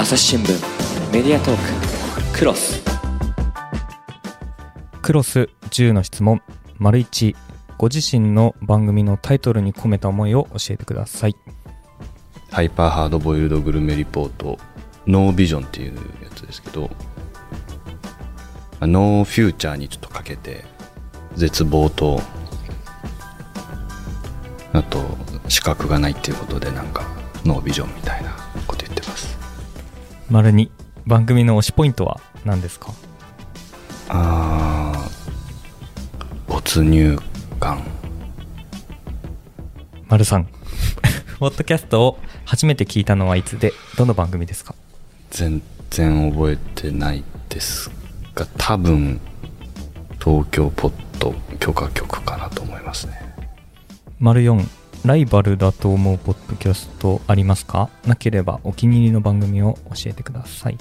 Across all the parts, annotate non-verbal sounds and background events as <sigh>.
朝日新聞メディアトーククロス。クロス10の質問丸1ご自身の番組のタイトルに込めた思いを教えてください。ハイパーハードボイルドグルメリポートノービジョンっていうやつですけどノーフューチャーにちょっとかけて絶望とあと資格がないっていうことでなんかノービジョンみたいな丸2番組の推しポイントは？何ですか？あー没入感。丸3 <laughs> ポッドキャストを初めて聞いたのはいつで？どの番組ですか？全然覚えてないですが多分東京ポッド許可局かなと思いますね。丸4ライバルだと思うポッドキャストありますか？なければお気に入りの番組を教えてください。や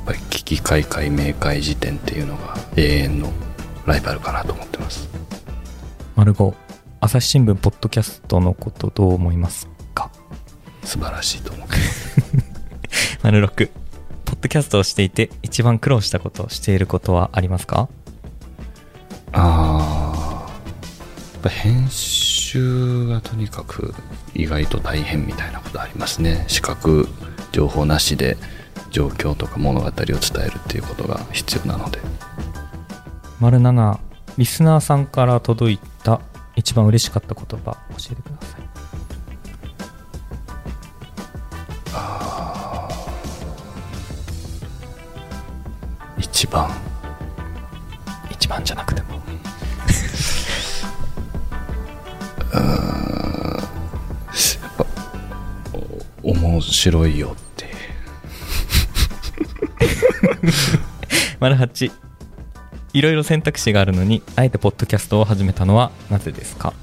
っぱり危機開会明快時点っていうのが永遠のライバルかなと思ってます。丸5朝日新聞ポッドキャストのことどう思いますか？素晴らしいと思ってます。<laughs> 丸6ポッドキャストをしていて一番苦労したことしていることはありますか？あーやっぱ編集がとにかく意外と大変みたいなことありますね。視覚情報なしで状況とか物語を伝えるっていうことが必要なので。丸7リスナーさんから届いた一番嬉しかった言葉教えてください。一番。一番じゃなくてもお面白いよって。丸8いろいろ選択肢があるのにあえてポッドキャストを始めたのはなぜですか？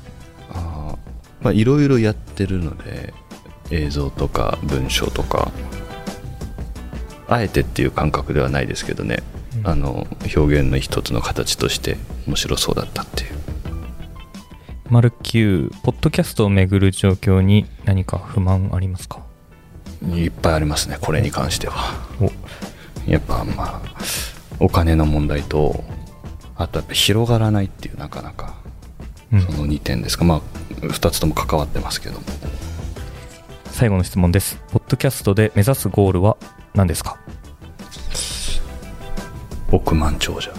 あーまあいろいろやってるので映像とか文章とかあえてっていう感覚ではないですけどね、うん。あの表現の一つの形として面白そうだったっていう丸9ポッドキャストをめぐる状況に何か不満ありますか？いっぱいありますねこれに関しては。お。やっぱまあお金の問題とあとやっぱ広がらないっていうなかなかうん。その2点ですか、まあ2つとも関わってますけども。最後の質問です。ポッドキャストで目指すゴールは何ですか？億万長者。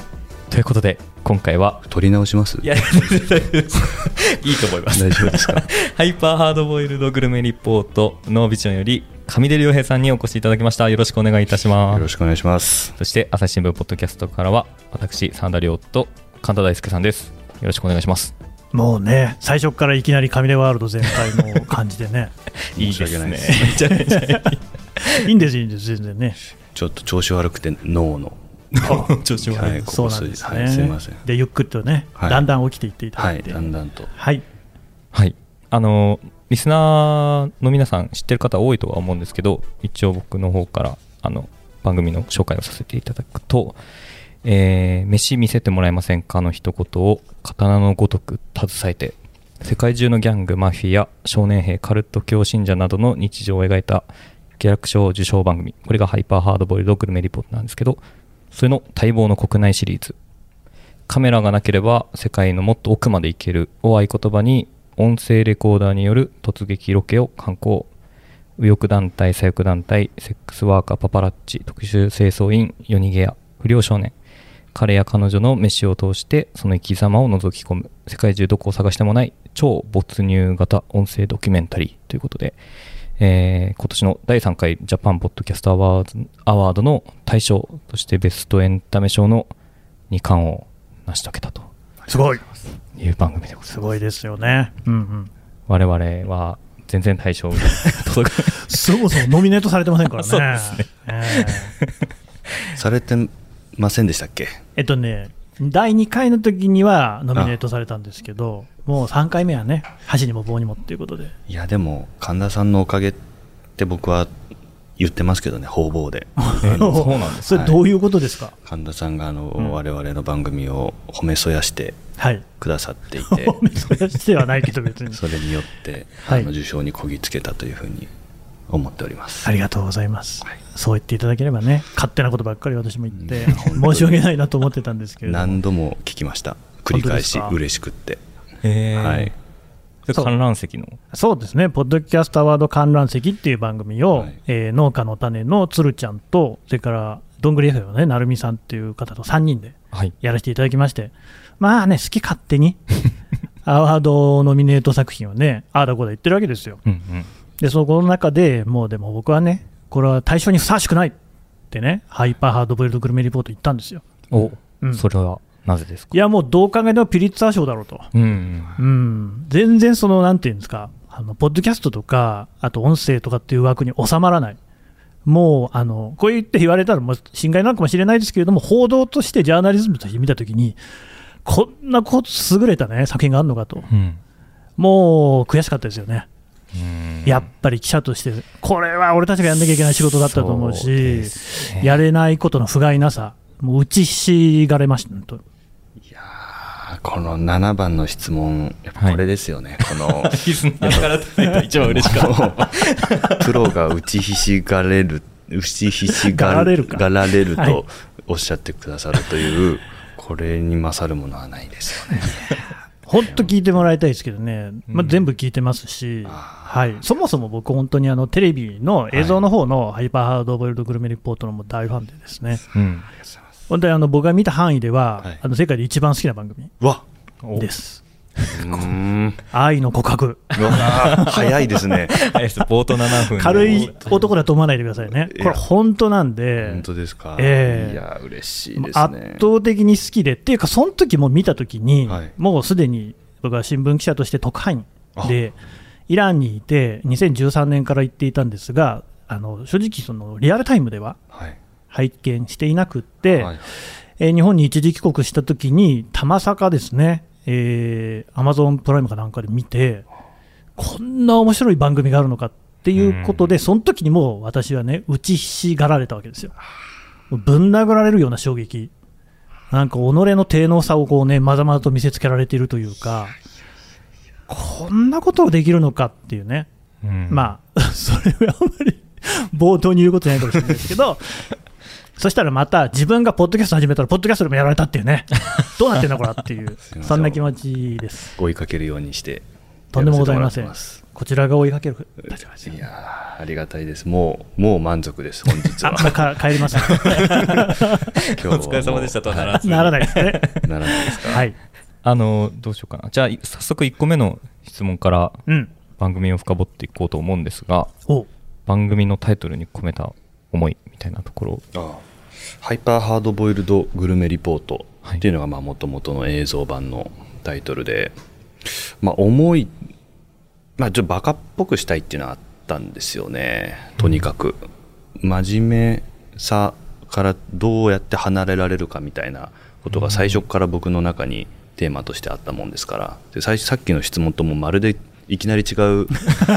ということで今回は取り直します？いや全然大丈夫ですいいと思います大丈夫ですかハイパーハードボイルドグルメリポートノービジョンより上出良平さんにお越しいただきましたよろしくお願いいたしますよろしくお願いしますそして朝日新聞ポッドキャストからは私真田亮と神田大輔さんですよろしくお願いしますもうね、最初からいきなりカミレワールド全開の感じでね、いですいですねいいんです、いいんです、全然ね。ちょっと調子悪くて脳の <laughs> 調子悪いそうなんですね。はいすいませんで、ゆっくりとね、はいだんだん起きていっていたはいだいて。だんだんとはい。はい。あの、リスナーの皆さん知ってる方多いとは思うんですけど、一応僕の方から、あの、番組の紹介をさせていただくと、えー、飯見せてもらえませんかの一言を刀のごとく携えて、世界中のギャング、マフィア、少年兵、カルト教信者などの日常を描いたギャラク賞受賞番組。これがハイパーハードボイルドグルメリポートなんですけど、それの待望の国内シリーズ。カメラがなければ世界のもっと奥まで行けるを合言葉に音声レコーダーによる突撃ロケを観光右翼団体左翼団体セックスワーカーパパラッチ特殊清掃員夜逃げ屋不良少年。彼や彼女の飯を通してその生き様を覗き込む。世界中どこを探してもない超没入型音声ドキュメンタリーということで、えー今年の第3回ジャパンポッドキャストアワードアワードの大賞としてベストエンタメ賞の2冠を成し遂げたとすごい。いう番組でございますすごいですよね。うんうん。我々は全然対象が届かないそもそもノミネートされてませんからね。<laughs> そうですねええされてませんでしたっけ？えっとね、第2回の時にはノミネートされたんですけど、もう3回目はね、箸にも棒にもっていうことで。いやでも神田さんのおかげって僕は言ってますけどね方々で。<laughs> えそうなんですそれどういうことですか？神田さんがあの、ん。我々の番組を褒めそやしてはい。くださっていて。<laughs> 褒めそやしてはないけど別に。<laughs> それによって、はい。あの受賞にこぎつけたというふうに思っております。ありがとうございます、はいそう言っていただければね、勝手なことばっかり私も言って、うん申し訳ないなと思ってたんですけれども、何度も聞きました。繰り返し嬉しくって。へーはい。観覧席の？そうですね、ポッドキャストアワード観覧席っていう番組を、はいえー農家の種のつるちゃんと、それからどんぐり FM のね、なるみさんっていう方と3人ではい。やらせていただきまして、まあね、好き勝手に、<laughs> アワードノミネート作品をね、ああだこうだ言ってるわけですよ。うんうん。で、そこの中でもうでも僕はね、これは対象にふさわしくないってね、ハイパーハードボイルドグルメリポート言ったんですよ。お、うんそれはなぜですか？いや、もうどう考えてもピリッツァー賞だろうと。うん。うん、全然その、なんていうんですか、あのポッドキャストとか、あと音声とかっていう枠に収まらない。もう、あの、こう言って言われたら、もう侵害なのかもしれないですけれども、報道として、ジャーナリズムとして見たときに、こんな優れたね、作品があるのかと。うん。もう悔しかったですよね。うん。やっぱり記者として、これは俺たちがやんなきゃいけない仕事だったと思うしね、やれないことの不甲斐なさ、もう打ちひしがれました、本当いやーこの7番の質問、やっぱこれですよね。この、リスナーから届いた一番嬉しかった。プロが打ちひしがれる、打ちひしががられるか。がられるはい。とおっしゃってくださるという、これに勝るものはないですよね。本当聞いてもらいたいですけどね、まあ、全部聞いてますし、はい、そもそも僕、本当にあのテレビの映像の方のハイパーハードボイルドグルメリポートのもう大ファンでですね、うん。本当にあの僕が見た範囲では、はいあの世界で一番好きな番組わです。うーん。<laughs> 愛の告白、早いですね。<laughs> はい、冒頭7分。軽い男だと思わないでくださいね、これ、本当なんで、本当ですか？ええいや、嬉しいです圧ね。倒的に好きで、っていうか、その時も見た時に、はいもうすでに僕は新聞記者として特派員で、イランにいて、2013年から行っていたんですが、あの正直、そのリアルタイムでははい。拝見していなくって、はいえー日本に一時帰国した時に、たまさかですね、えー、アマゾンプライムかなんかで見て、こんな面白い番組があるのかっていうことで、その時にもう私はね、打ちひしがられたわけですよ。ぶん殴られるような衝撃。なんか己の低能さをこうね、まざまざと見せつけられているというか、こんなことをできるのかっていうね。うんまあ、<laughs> それはあんまり <laughs> 冒頭に言うことじゃないかもしれないですけど、<laughs> そしたらまた自分がポッドキャスト始めたら、ポッドキャストでもやられたっていうね、どうなってんだこれっていうそんな気持ちです。追いかけるようにして。とんでもございませんこちらが追いかける立場ですよますいやーありがたいです。もう、もう満足です、本日あ、は。まあか帰ります、今日はお疲れ様でしたとはならずならないですね。ならないですか。はい。あの、どうしようかな。じゃあ、い早速1個目の質問からうん。番組を深掘っていこうと思うんですが、お。番組のタイトルに込めた思いみたいなところ。ああ。ハイパーハードボイルドグルメリポートはい。っていうのがもともとの映像版のタイトルで、まあ、重い、まあ、ちょっとバカっぽくしたいっていうのはあったんですよね。とにかく、真面目さからどうやって離れられるかみたいなことが最初から僕の中にテーマとしてあったもんですから。で最初さっきの質問ともまるでいきなり違う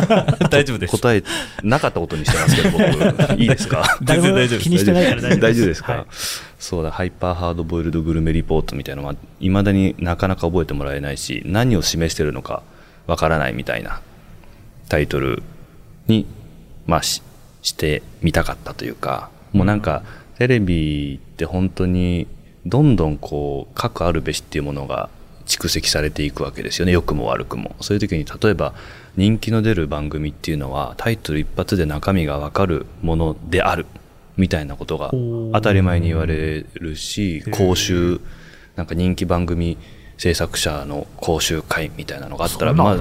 <laughs> 大丈夫です。答えなかったことにしてますけど僕。<laughs> いいですか？全然大丈夫です。気にしてないから大丈夫です。大丈夫ですか、はいそうだハイパーハードボイルドグルメリポートみたいなのはいまだになかなか覚えてもらえないし何を示してるのかわからないみたいなタイトルに、まあ、ししてみたかったというかもうなんかテレビって本当にどんどんこう核あるべしっていうものが蓄積されていくわけですよね。良くも悪くも。そういう時に例えば人気の出る番組っていうのはタイトル一発で中身がわかるものである。みたいなことが当たり前に言われるし講習なんか人気番組制作者の講習会みたいなのがあったらまあ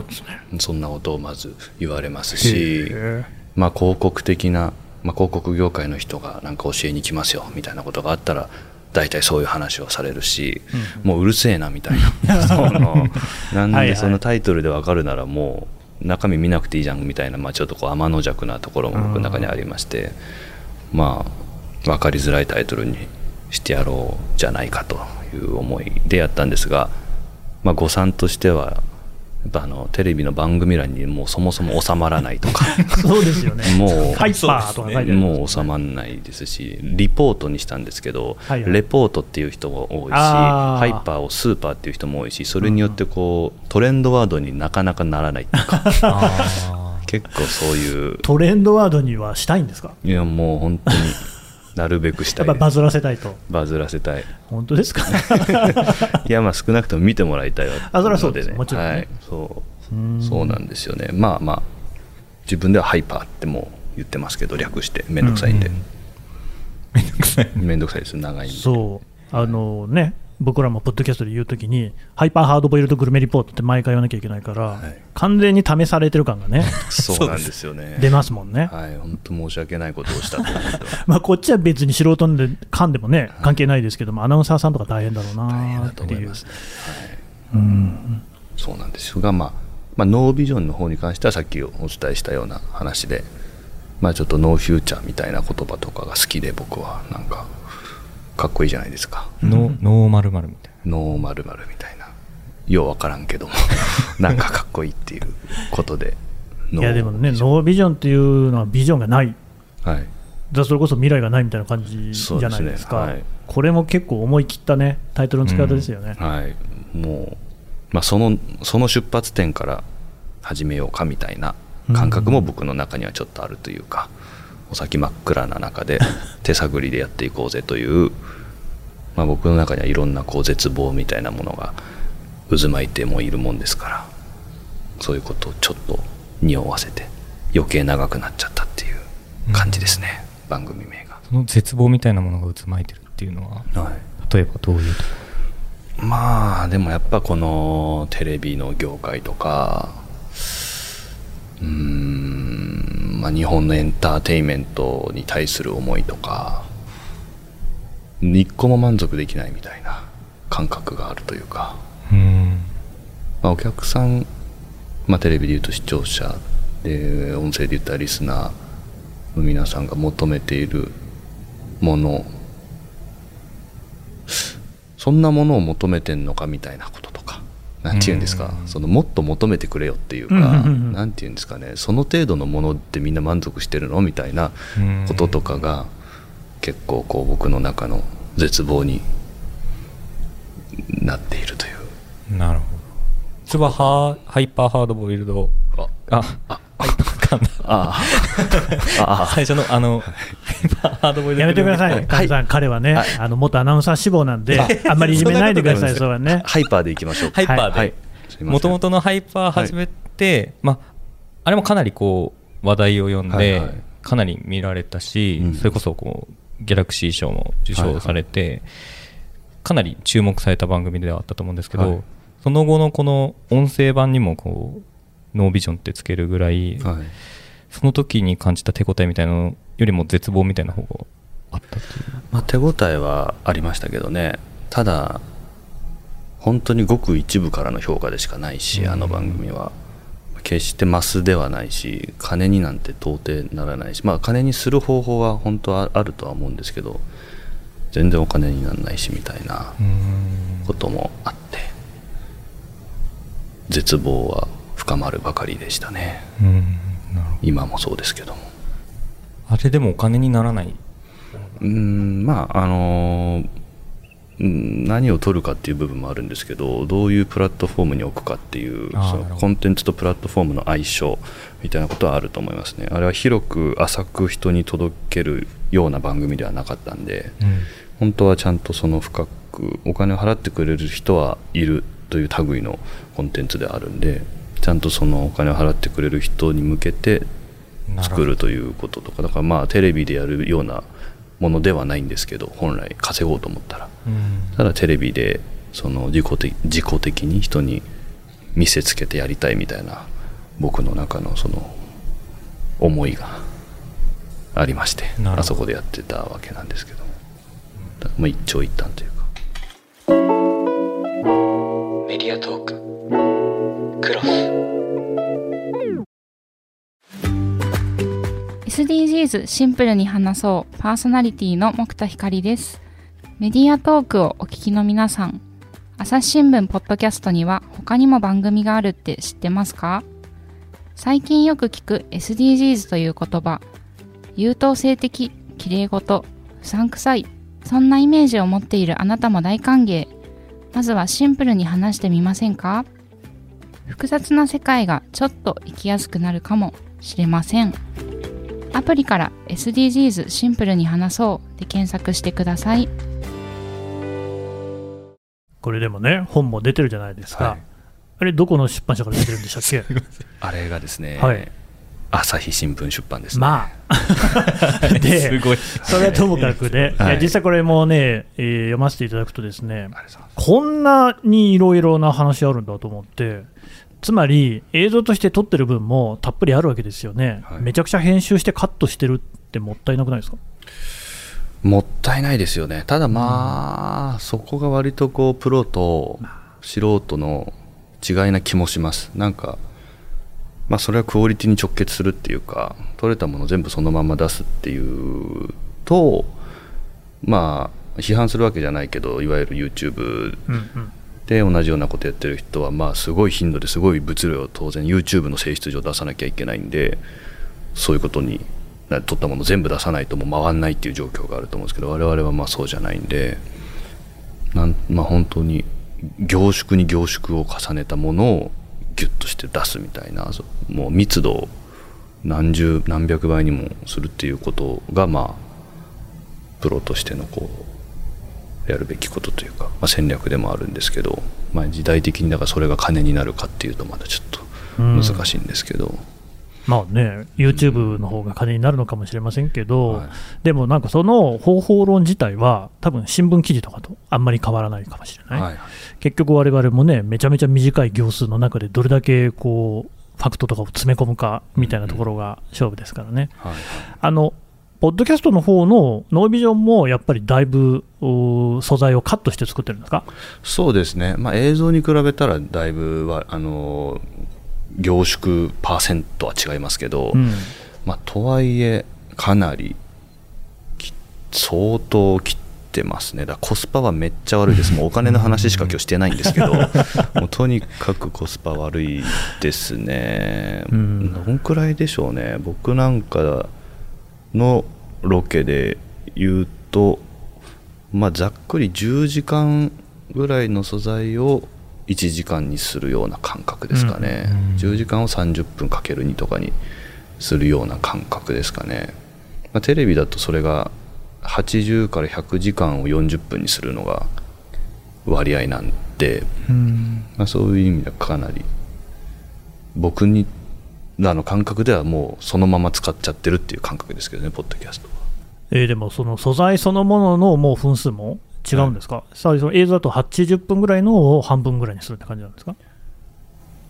そんなことをまず言われますしへまあ広告的な、まあ、広告業界の人がなんか教えに来ますよみたいなことがあったら大体そういう話をされるし、もううるせえなみたいな。<laughs> そのなんでそのタイトルでわかるならもう中身見なくていいじゃんみたいな、まあ、ちょっとこう天の弱なところも僕の中にありまして、まあ分かりづらいタイトルにしてやろうじゃないかという思いでやったんですが、まあ、誤算としてはやっぱあのテレビの番組欄にもうそもそも収まらないとか。<laughs> そうですよね。もうハイパーとか書いてあるもう収まらないですしリポートにしたんですけど、はいはい。レポートっていう人が多いしハイパーをスーパーっていう人も多いしそれによってこうトレンドワードになかなかならないっていうか。<laughs> あ結構そういう。トレンドワードにはしたいんですか？いやもう本当になるべくしたいやっぱバズらせたいと。バズらせたい。本当ですか <laughs> いやまあ少なくとも見てもらいたいわ。あそれはそうです。のもちろんね。はい、そう。うん。そうなんですよね。まあまあ自分ではハイパーってもう言ってますけど略して。めんどくさいんで、めんどくさい。めんどくさいです。長いんで。そう。あのね僕らもポッドキャストで言うときにハイパーハードボイルドグルメリポートって毎回言わなきゃいけないから、はい。完全に試されてる感がね <laughs> そうなんですよね。出ますもんね、はい本当申し訳ないことをしたと <laughs> まあ、こっちは別に素人で噛んでもね関係ないですけども、アナウンサーさんとか大変だろうなっていう。そうなんですよ。が、まあ、まあノービジョンの方に関してはさっきお伝えしたような話で、まあ、ちょっとノーフューチャーみたいな言葉とかが好きで僕は。なんかかっこいいじゃないですか。ノーノーマルマルみたいノーマルマルみたいな。ようわからんけども <laughs> なんかかっこいいっていうことでいやでもね、ノービジョンっていうのはビジョンがない、はい。だそれこそ未来がないみたいな感じじゃないですか、はい。これも結構思い切ったね、タイトルの付け方ですよね。はい。もう、まあ、そのその出発点から始めようかみたいな感覚も僕の中にはちょっとあるというか、お先真っ暗な中で <laughs> 手探りでやっていこうぜという、まあ、僕の中にはいろんなこう絶望みたいなものが渦巻いてもいるもんですからそういうことをちょっと匂わせて余計長くなっちゃったっていう感じですね、番組名が。その絶望みたいなものが渦巻いてるっていうのははい。例えばどういうとこ？まあでもやっぱこのテレビの業界とかうーん、まあ、日本のエンターテインメントに対する思いとか一個も満足できないみたいな感覚があるというか、うん。まあ、お客さん、まあ、テレビでいうと視聴者で音声で言ったらリスナーの皆さんが求めているもの。そんなものを求めてんのかみたいなこととかなんて言うんですかうん。そのもっと求めてくれよっていうかうんうんなんて言うんですかねその程度のものってみんな満足してるのみたいなうん。こととかが結構こう僕の中の絶望になっているという。なるほど。それはハイパーハードボイルド。あああ噛んだああ。<laughs> ああ。最初のあのハイパーハードボイルドやめてください、カズさん、彼はね、あの元アナウンサー志望なんで、あんまりいじめないでください、それはね。ハイパーでいきましょう。かハイパーはい。でもともとのハイパー始めて、まああれもかなりこう話題を呼んで、はい。はい。かなり見られたし、うん。それこそこうギャラクシー賞も受賞されて、かなり注目された番組ではあったと思うんですけど、はい。その後のこの音声版にもこうノービジョンってつけるぐらい、はい。その時に感じた手応えみたいなのよりも絶望みたいな方があったっまあ、手応えはありましたけどね。ただ本当にごく一部からの評価でしかないし、あの番組は。決してマスではないし金になんて到底ならないし。まあ金にする方法は本当はあるとは思うんですけど全然お金にならないしみたいなうん。こともあって絶望は深まるばかりでしたね。うん今もそうですけども。どあれでもお金にならない？うーんまああの何を取るかっていう部分もあるんですけどどういうプラットフォームに置くかっていうそのコンテンツとプラットフォームの相性みたいなことはあると思いますね。あれは広く浅く人に届けるような番組ではなかったんでうん。本当はちゃんとその深くお金を払ってくれる人はいるという類のコンテンツであるんでちゃんとそのお金を払ってくれる人に向けて作るということとかだからまあテレビでやるようなものではないんですけど本来稼ごうと思ったら。うん。ただテレビでその自己的自己的に人に見せつけてやりたいみたいな僕の中のその思いがありましてあそこでやってたわけなんですけどまあ一長一短というか。メディアトーククロス SDGs シンプルに話そう。パーソナリティの木田光です。メディアトークをお聞きの皆さん。朝日新聞ポッドキャストには他にも番組があるって知ってますか？最近よく聞く SDGs という言葉。優等生的綺麗事。うさんくさい。そんなイメージを持っているあなたも大歓迎。まずはシンプルに話してみませんか？複雑な世界がちょっと生きやすくなるかもしれませんアプリから SDGs シンプルに話そうで検索してくださいこれでもね、本も出てるじゃないですか。はいあれ、どこの出版社から出てるんでしたっけ？<laughs> あれがですね、はい朝日新聞出版ですね。まあ。<laughs> で、ごい。それはともかくで、はい実際これもね、えー読ませていただくとですね、こんなにいろいろな話あるんだと思って、つまり映像として撮ってる分もたっぷりあるわけですよね、はい。めちゃくちゃ編集してカットしてるってもったいなくないですか？もったいないですよね。ただまあ、そこが割とこう、プロと素人の違いな気もします。なんか、まあそれはクオリティに直結するっていうか、撮れたもの全部そのまま出すっていうと、まあ、批判するわけじゃないけど、いわゆる YouTube うんうんで同じようなことやってる人はまあすごい頻度ですごい物量を当然 YouTube の性質上出さなきゃいけないんでそういうことにな撮ったもの全部出さないともう回んないっていう状況があると思うんですけど我々はまあそうじゃないんでなんまあ本当に凝縮に凝縮を重ねたものをギュッとして出すみたいなもう密度を何十何百倍にもするっていうことがまあプロとしてのこうやるべきことというか、まあ、戦略でもあるんですけど、まあ、時代的にだからそれが金になるかっていうとまだちょっと難しいんですけど、まあね、YouTube の方が金になるのかもしれませんけど、はい。でもなんかその方法論自体は、多分新聞記事とかとあんまり変わらないかもしれない、はい結局、われわれもね、めちゃめちゃ短い行数の中で、どれだけこうファクトとかを詰め込むかみたいなところが勝負ですからね。はい。あのポッドキャストの方のノービジョンもやっぱりだいぶお素材をカットして作ってるんですか？そうですね、まあ、映像に比べたらだいぶはあの凝縮パーセントは違いますけど、うん。まあ、とはいえかなりき相当切ってますね。だからコスパはめっちゃ悪いです。<laughs> もうお金の話しか今日してないんですけど <laughs> もうとにかくコスパ悪いですね、うん。どんくらいでしょうね。僕なんかのロケで言うとまあざっくり10時間ぐらいの素材を1時間にするような感覚ですかね、10時間を30分かける2とかにするような感覚ですかね、まあ、テレビだとそれが80から100時間を40分にするのが割合なんで、うん。まあ、そういう意味ではかなり僕にらの感覚ではもうそのまま使っちゃってるっていう感覚ですけどねポッドキャストは。えーでもその素材そのもののもう分数も違うんですか、さあその映像だと80分ぐらいのを半分ぐらいにするって感じなんですか？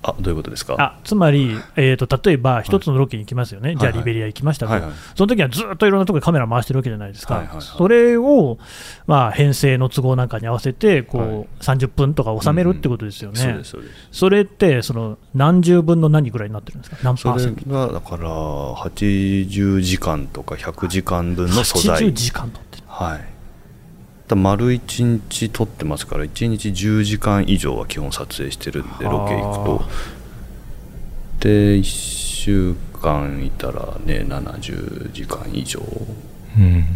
あどういうことですか？あつまり、えー、と例えば一つのロケに行きますよね、じゃあはい。はいリベリア行きましたと、はいはい。その時はずっといろんなところでカメラ回してるわけじゃないですか、はいはいはい。それを、まあ、編成の都合なんかに合わせてこう、はい。30分とか収めるってことですよね、それってその何十分の何ぐらいになってるんですか、何パーセント？がだから80時間とか100時間分の素材。80時間とってはいだ丸1日撮ってますから1日10時間以上は基本撮影してるんでロケ行くと。はで1週間いたらね70時間以上うん。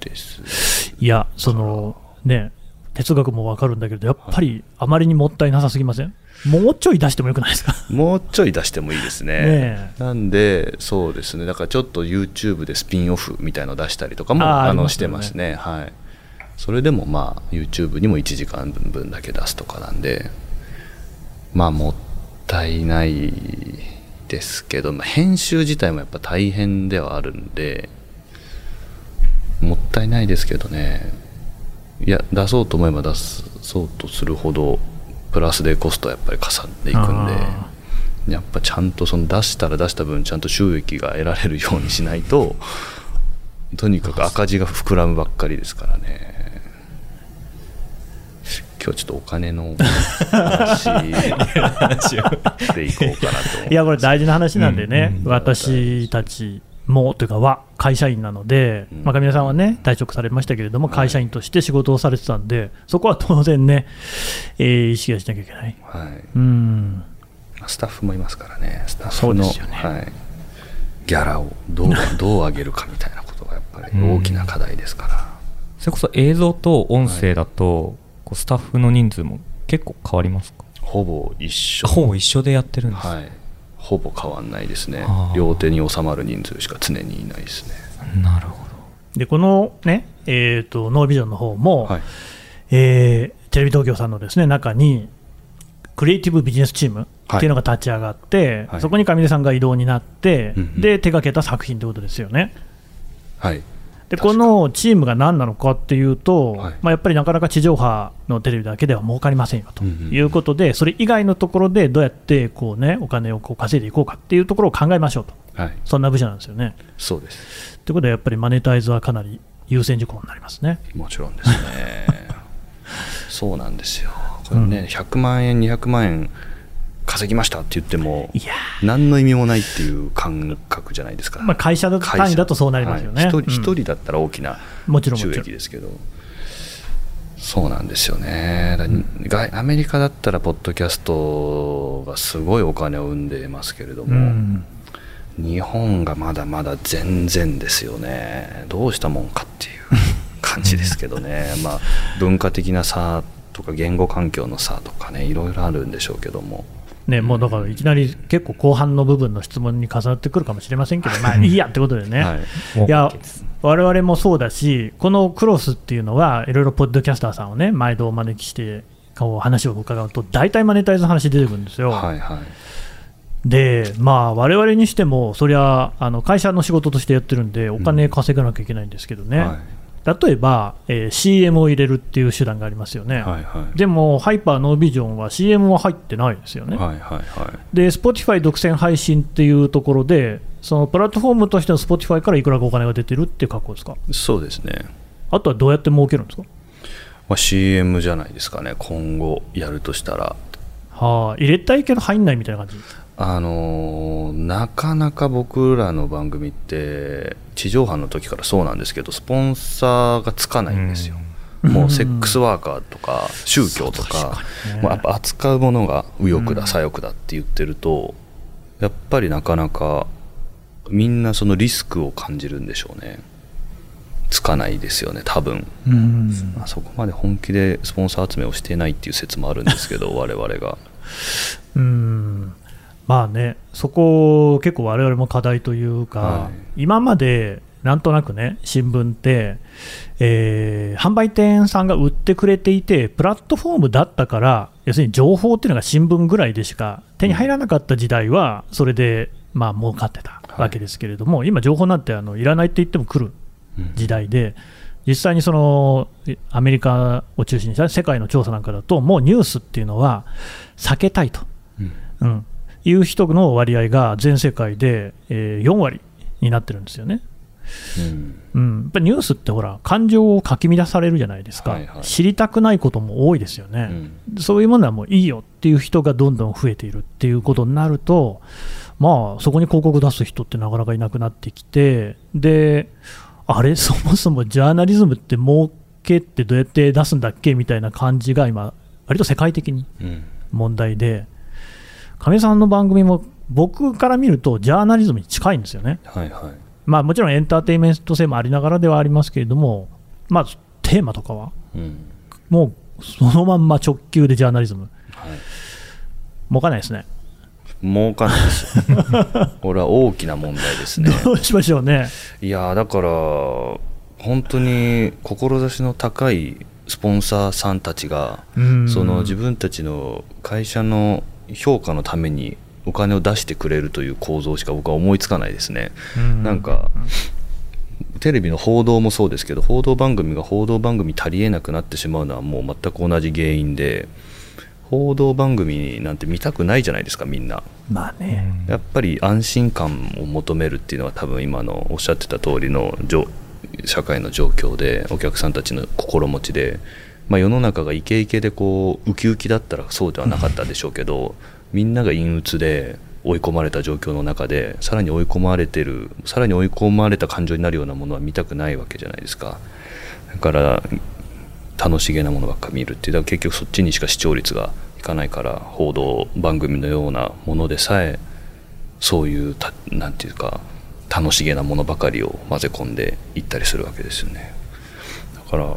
です。いや、そのね、哲学もわかるんだけど、やっぱりあまりにもったいなさすぎません？もうちょい出してもよくないですか？もうちょい出してもいいですね。ねなんでそうですね。だからちょっと YouTube でスピンオフみたいの出したりとかもあのしてますね。はいそれでもまあ YouTube にも1時間分だけ出すとかなんでまあもったいないですけど、まあ、編集自体もやっぱ大変ではあるんでもったいないですけどね。いや出そうと思えば出そうとするほどプラスでコストはやっぱりかさんでいくんであやっぱちゃんとその出したら出した分ちゃんと収益が得られるようにしないととにかく赤字が膨らむばっかりですからね今日ちょっとお金の話でいこうかなといや、これ大事な話なんでね、うん。私たちもというかは会社員なので、うん。まあ、神谷さんはね、退職されましたけれども、会社員として仕事をされてたんで、そこは当然ね、えー意識はしなきゃいけない。はい。うん。スタッフもいますからね。スタッそうフの、ですよね。はい、ギャラをどう <laughs> どう上げるかみたいなことがやっぱり大きな課題ですから、それこそ映像と音声だと、こうスタッフの人数も結構変わりますか？ほぼ一緒。ほぼ一緒でやってるんです、はい、ほぼ変わんないですね。両手に収まる人数しか常にいないですね。なるほでこのね、えー、とノービジョンの方も、はい。えーテレビ東京さんのですね中に、クリエイティブビジネスチームっていうのが立ち上がって、はい。そこに上出さんが異動になって、うんうん。で手掛けた作品ということですよね。はいでこのチームが何なのかっていうと、はい。まあ、やっぱりなかなか地上波のテレビだけでは儲かりませんよとうんうんいうことで、それ以外のところでどうやってこう、ね、お金をこう稼いでいこうかっていうところを考えましょうと、はい。そんな部署なんですよね。そうです。ということで、やっぱりマネタイズはかなり優先事項になりますね。もちろんですね。<laughs> そうなんですよ。これね、100万円200万円稼ぎましたって言っても何の意味もないっていう感覚じゃないですか、まあ、会社の単位だとそうなりますよね。はい。一人うん。一人だったら大きな収益ですけど、そうなんですよね、だ外アメリカだったら、ポッドキャストがすごいお金を生んでますけれども、うん。日本がまだまだ全然ですよね、どうしたもんかっていう感じですけどね、<laughs> まあ、文化的な差とか、言語環境の差とかね、いろいろあるんでしょうけども。ね、もうだからいきなり結構後半の部分の質問に重なってくるかもしれませんけど、まあいいやってことでね、はい。ど。いや我々もそうだし、このクロスっていうのは、いろいろポッドキャスターさんをね、毎度お招きして、話を伺うと、大体マネタイズの話出てくるんですよ。はいはい。で、まあ、我々にしても、そりゃ、あの会社の仕事としてやってるんで、お金稼がなきゃいけないんですけどね、は例えば、えー CM を入れるっていう手段がありますよね。いはいはい。でも、ハイパーノービジョンは CM は入ってないですよね。はいはいはい。で、Spotify 独占配信っていうところで、そのプラットフォームとしての Spotify からいくらかお金が出てるっていう格好ですか、そうですね、あとはどうやって儲けるんですか、まあ、CM じゃないですかね、今後やるとしたら。はあ、入れたいけど入んないみたいな感じ、あのーなかなか僕らの番組って地上波の時からそうなんですけどスポンサーがつかないんですよ、もうセックスワーカーとか宗教とかね。もうやっぱ扱うものが右翼だ左翼だって言ってるとやっぱりなかなかみんなそのリスクを感じるんでしょうね。つかないですよね多分、うん。まあ、そこまで本気でスポンサー集めをしてないっていう説もあるんですけど <laughs> 我々が。うんまあね、そこ、結構我々も課題というか、は今までなんとなくね、新聞って、えー販売店さんが売ってくれていて、プラットフォームだったから、要するに情報っていうのが新聞ぐらいでしか手に入らなかった時代は、それでまあ儲かってたわけですけれども、今、情報なんてあのいらないって言っても来るうん。時代で、実際にそのえアメリカを中心にした世界の調査なんかだと、もうニュースっていうのは避けたいと、うん。うん、いう人の割合が全世界で、えー4割になってるんですよね。うん。うん、やっぱりニュースってほら、感情をかき乱されるじゃないですか、はいはい。知りたくないことも多いですよね、そういうものはもういいよっていう人がどんどん増えているっていうことになると、まあ、そこに広告出す人ってなかなかいなくなってきて、で、あれ、<laughs> そもそもジャーナリズムって儲けってどうやって出すんだっけ？みたいな感じが今、割と世界的にうん。問題で、亀井さんの番組も僕から見ると、ジャーナリズムに近いんですよね。はいはい。まあ、もちろんエンターテインメント性もありながらではありますけれども、まあ、テーマとかは、うん。もうそのまんま直球でジャーナリズム、はい。儲かんないですね。儲かんないです。よ <laughs> これは大きな問題ですね。どうしましょうね。いやーだから本当に志の高いスポンサーさんたちがうん。その自分たちの会社の評価のためにお金を出してくれるという構造しか僕は思いつかないですね、うん。なんかテレビの報道もそうですけど報道番組が報道番組足りえなくなってしまうのはもう全く同じ原因で報道番組なんて見たくないじゃないですかみんな。まあね、やっぱり安心感を求めるっていうのは多分今のおっしゃってた通りのじょ社会の状況でお客さんたちの心持ちで、まあ、世の中がイケイケでこうウキウキだったらそうではなかったでしょうけどみんなが陰鬱で追い込まれた状況の中でさらに追い込まれてるさらに追い込まれた感情になるようなものは見たくないわけじゃないですか。だから楽しげなものばっか見るってだから結局そっちにしか視聴率がいかないから報道番組のようなものでさえそういうたなんていうか楽しげなものばかりを混ぜ込んでいったりするわけですよね。だから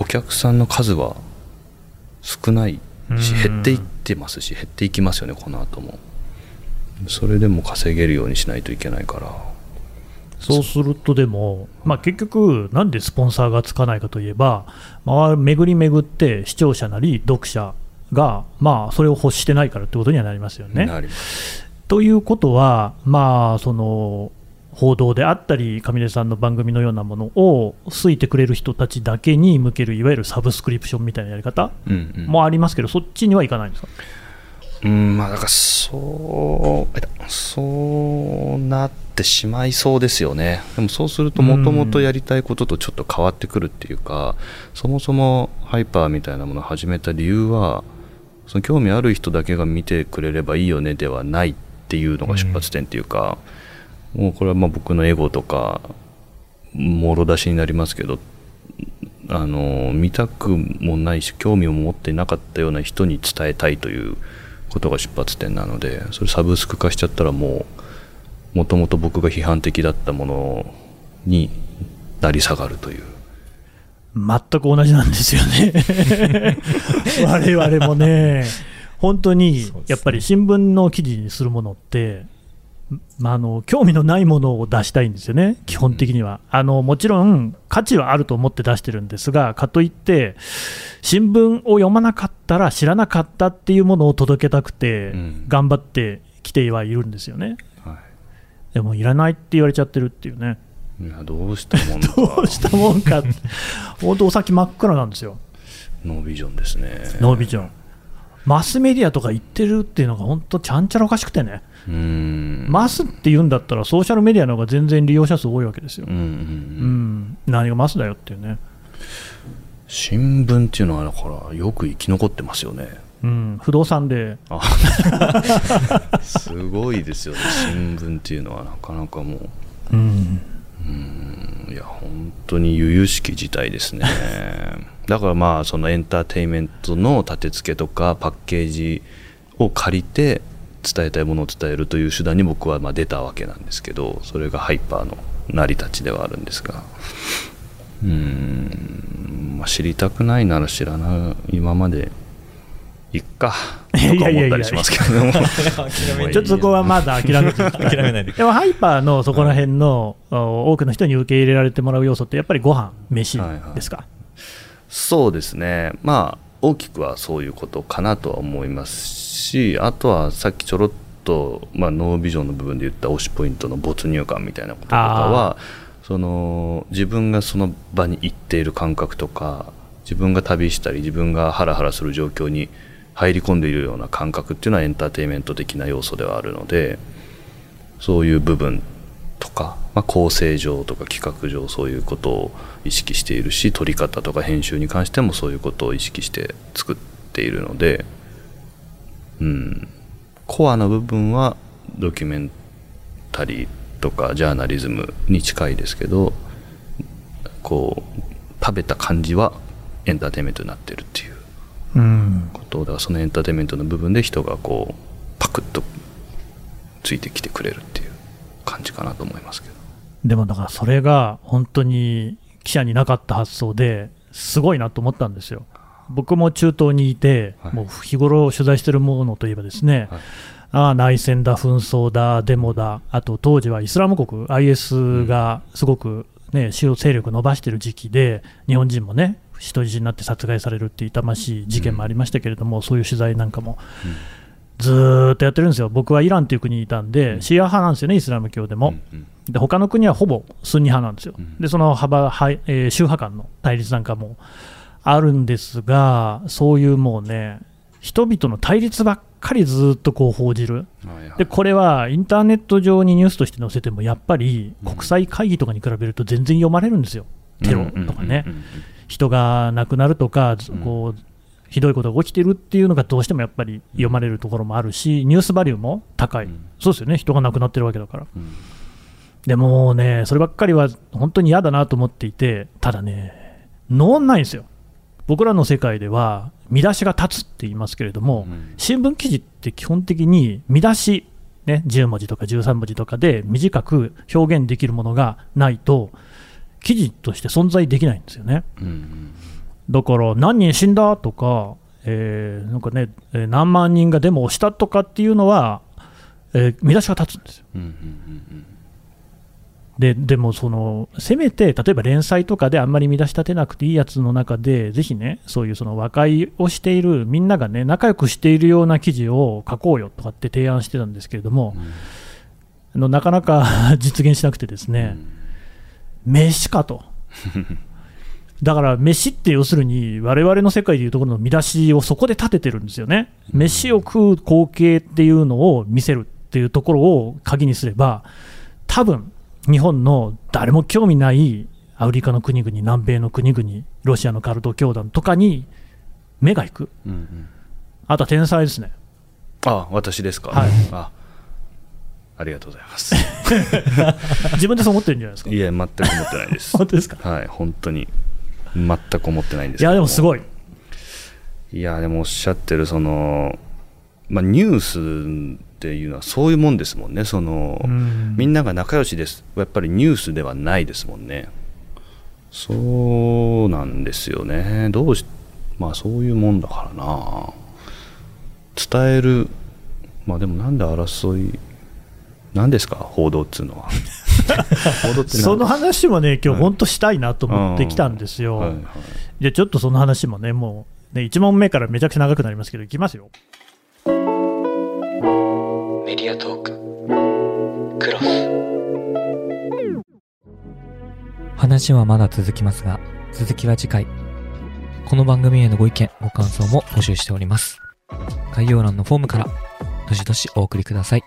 お客さんの数は少ないしうん。減っていってますし減っていきますよねこの後も。それでも稼げるようにしないといけないから。そうするとでも、まあ、結局、なんでスポンサーがつかないかといえば、まあ、巡り巡って視聴者なり読者が、まあ、それを欲してないからってことにはなりますよね。ということは、まあ、その報道であったり、上出さんの番組のようなものを好いてくれる人たちだけに向ける、いわゆるサブスクリプションみたいなやり方うんうん。もありますけど、そっちにはいかないんですか？うんまあだからそうえっとそうなってしまいそうですよね。でもそうするともともとやりたいこととちょっと変わってくるっていうか、そもそもハイパーみたいなものを始めた理由はその興味ある人だけが見てくれればいいよねではないっていうのが出発点っていうか、もうこれはまあ僕のエゴとかもろ出しになりますけどあの見たくもないし興味を持っていなかったような人に伝えたいということが出発点なのでそれサブスク化しちゃったらもうもともと僕が批判的だったものになり下がるという。全く同じなんですよね。<laughs> 我々もね、本当にやっぱり新聞の記事にするものって、まあ、あの興味のないものを出したいんですよね、基本的には。あのもちろん価値はあると思って出してるんですが、かといって、新聞を読まなかったら知らなかったっていうものを届けたくてうん、頑張ってきてはいるんですよね。はでもいらないって言われちゃってるっていうね、い、いやどうしたもんか <laughs> どうしたもんか本当、お先真っ暗なんですよ。ノービジョンですねノービジョン。マスメディアとか言ってるっていうのが本当ちゃんちゃらおかしくてね、マスって言うんだったらソーシャルメディアの方が全然利用者数多いわけですよ。うん。うんううん。ん、何がマスだよっていうね、新聞っていうのはだからよく生き残ってますよね。うん、不動産で、あ。すごいですよね。新聞っていうのはなかなかもう。うん、いや本当に由々しき事態ですね。だからまあそのエンターテインメントの立て付けとかパッケージを借りて伝えたいものを伝えるという手段に僕はまあ出たわけなんですけどそれがハイパーの成り立ちではあるんですがうーん、まあ、知りたくないなら知らない今までいっか <laughs> とか思ったりしますけども。<laughs> 諦ちょっとそこはまだ諦めて諦めない。で <laughs> でもハイパーのそこら辺の、お多くの人に受け入れられてもらう要素って、やっぱりご飯飯ですか？そうですね、まあ、大きくはそういうことかなとは思いますし、あとはさっきちょろっと、まあ、ノービジョンの部分で言った推しポイントの没入感みたいなこととかは、その自分がその場に行っている感覚とか、自分が旅したり、自分がハラハラする状況に入り込んでいるような感覚っていうのはエンターテインメント的な要素ではあるので、そういう部分とか、まあ、構成上とか企画上そういうことを意識しているし撮り方とか編集に関してもそういうことを意識して作っているので、うん、コアな部分はドキュメンタリーとかジャーナリズムに近いですけどこう食べた感じはエンターテインメントになってるっていううんことだからそのエンターテインメントの部分で人がこうパクッとついてきてくれるっていう感じかなと思いますけど。でもだからそれが本当に記者になかった発想ですごいなと思ったんですよ。僕も中東にいて、はい。もう日頃取材してるものといえばですね、はい。ああ内戦だ、紛争だ、デモだ、あと当時はイスラム国、IS がすごく、ね、主要勢力伸ばしてる時期で、日本人もね、人質になって殺害されるっていう痛ましい事件もありましたけれども、そういう取材なんかもずーっとやってるんですよ、僕はイランという国にいたんで、シーア派なんですよね、イスラム教でも。うんうん。で他の国はほぼスンニ派なんですよ、うん。でその幅、はいえー宗派間の対立なんかもあるんですが、そういうもうね、人々の対立ばっかりずっとこう報じる、はいはいでこれはインターネット上にニュースとして載せても、やっぱり国際会議とかに比べると全然読まれるんですよ、テロとかね。人が亡くなるとか、うん。こうひどいことが起きてるっていうのがどうしてもやっぱり読まれるところもあるし、ニュースバリューも高い、うん。そうですよね、人が亡くなってるわけだから。うん。でもね、そればっかりは本当に嫌だなと思っていて、ただね、脳ないんですよ。僕らの世界では、見出しが立つって言いますけれども、うん新聞記事って基本的に見出し、ね、10文字とか13文字とかで短く表現できるものがないと、記事として存在できないんですよね。うんうんだから、何人死んだとか、えーなんかね、えー何万人がデモをしたとかっていうのは、えー見出しが立つんですよ。うんうんうんででもその、せめて例えば連載とかであんまり見出し立てなくていいやつの中で、ぜひね、そういうその和解をしている、みんながね、仲良くしているような記事を書こうよとかって提案してたんですけれども、あのなかなか <laughs> 実現しなくてですね、飯かと。だから飯って要するに、我々の世界でいうところの見出しをそこで立ててるんですよね、飯を食う光景っていうのを見せるっていうところを鍵にすれば、多分日本の誰も興味ないアフリカの国々、南米の国々、ロシアのカルト教団とかに目が行く、うんうん。あとは天才ですね、あ私ですか、はい。あありがとうございます。<laughs> 自分でそう思ってるんじゃないですか、いや全く思ってないです。<laughs> 本当ですか、はい本当に。全く思ってないんですいや、でもすいごい、いやでもおっしゃってるその、まあ、ニュースっていうのはそういうもんですもんね。その、うん。みんなが仲良しです。やっぱりニュースではないですもんね。そうなんですよね。どうしまあそういうもんだからな。伝える。まあでもなんで争い何ですか？報道っつうのは。<laughs> 報道って何その話もね、今日はい。本当したいなと思ってきたんですよ。はいはい。じゃあちょっとその話もね、もう、ね、1問目からめちゃくちゃ長くなりますけど、いきますよ。メディアトーククロス話はまだ続きますが、続きは次回。この番組へのご意見、ご感想も募集しております。概要欄のフォームから、どしどしお送りください。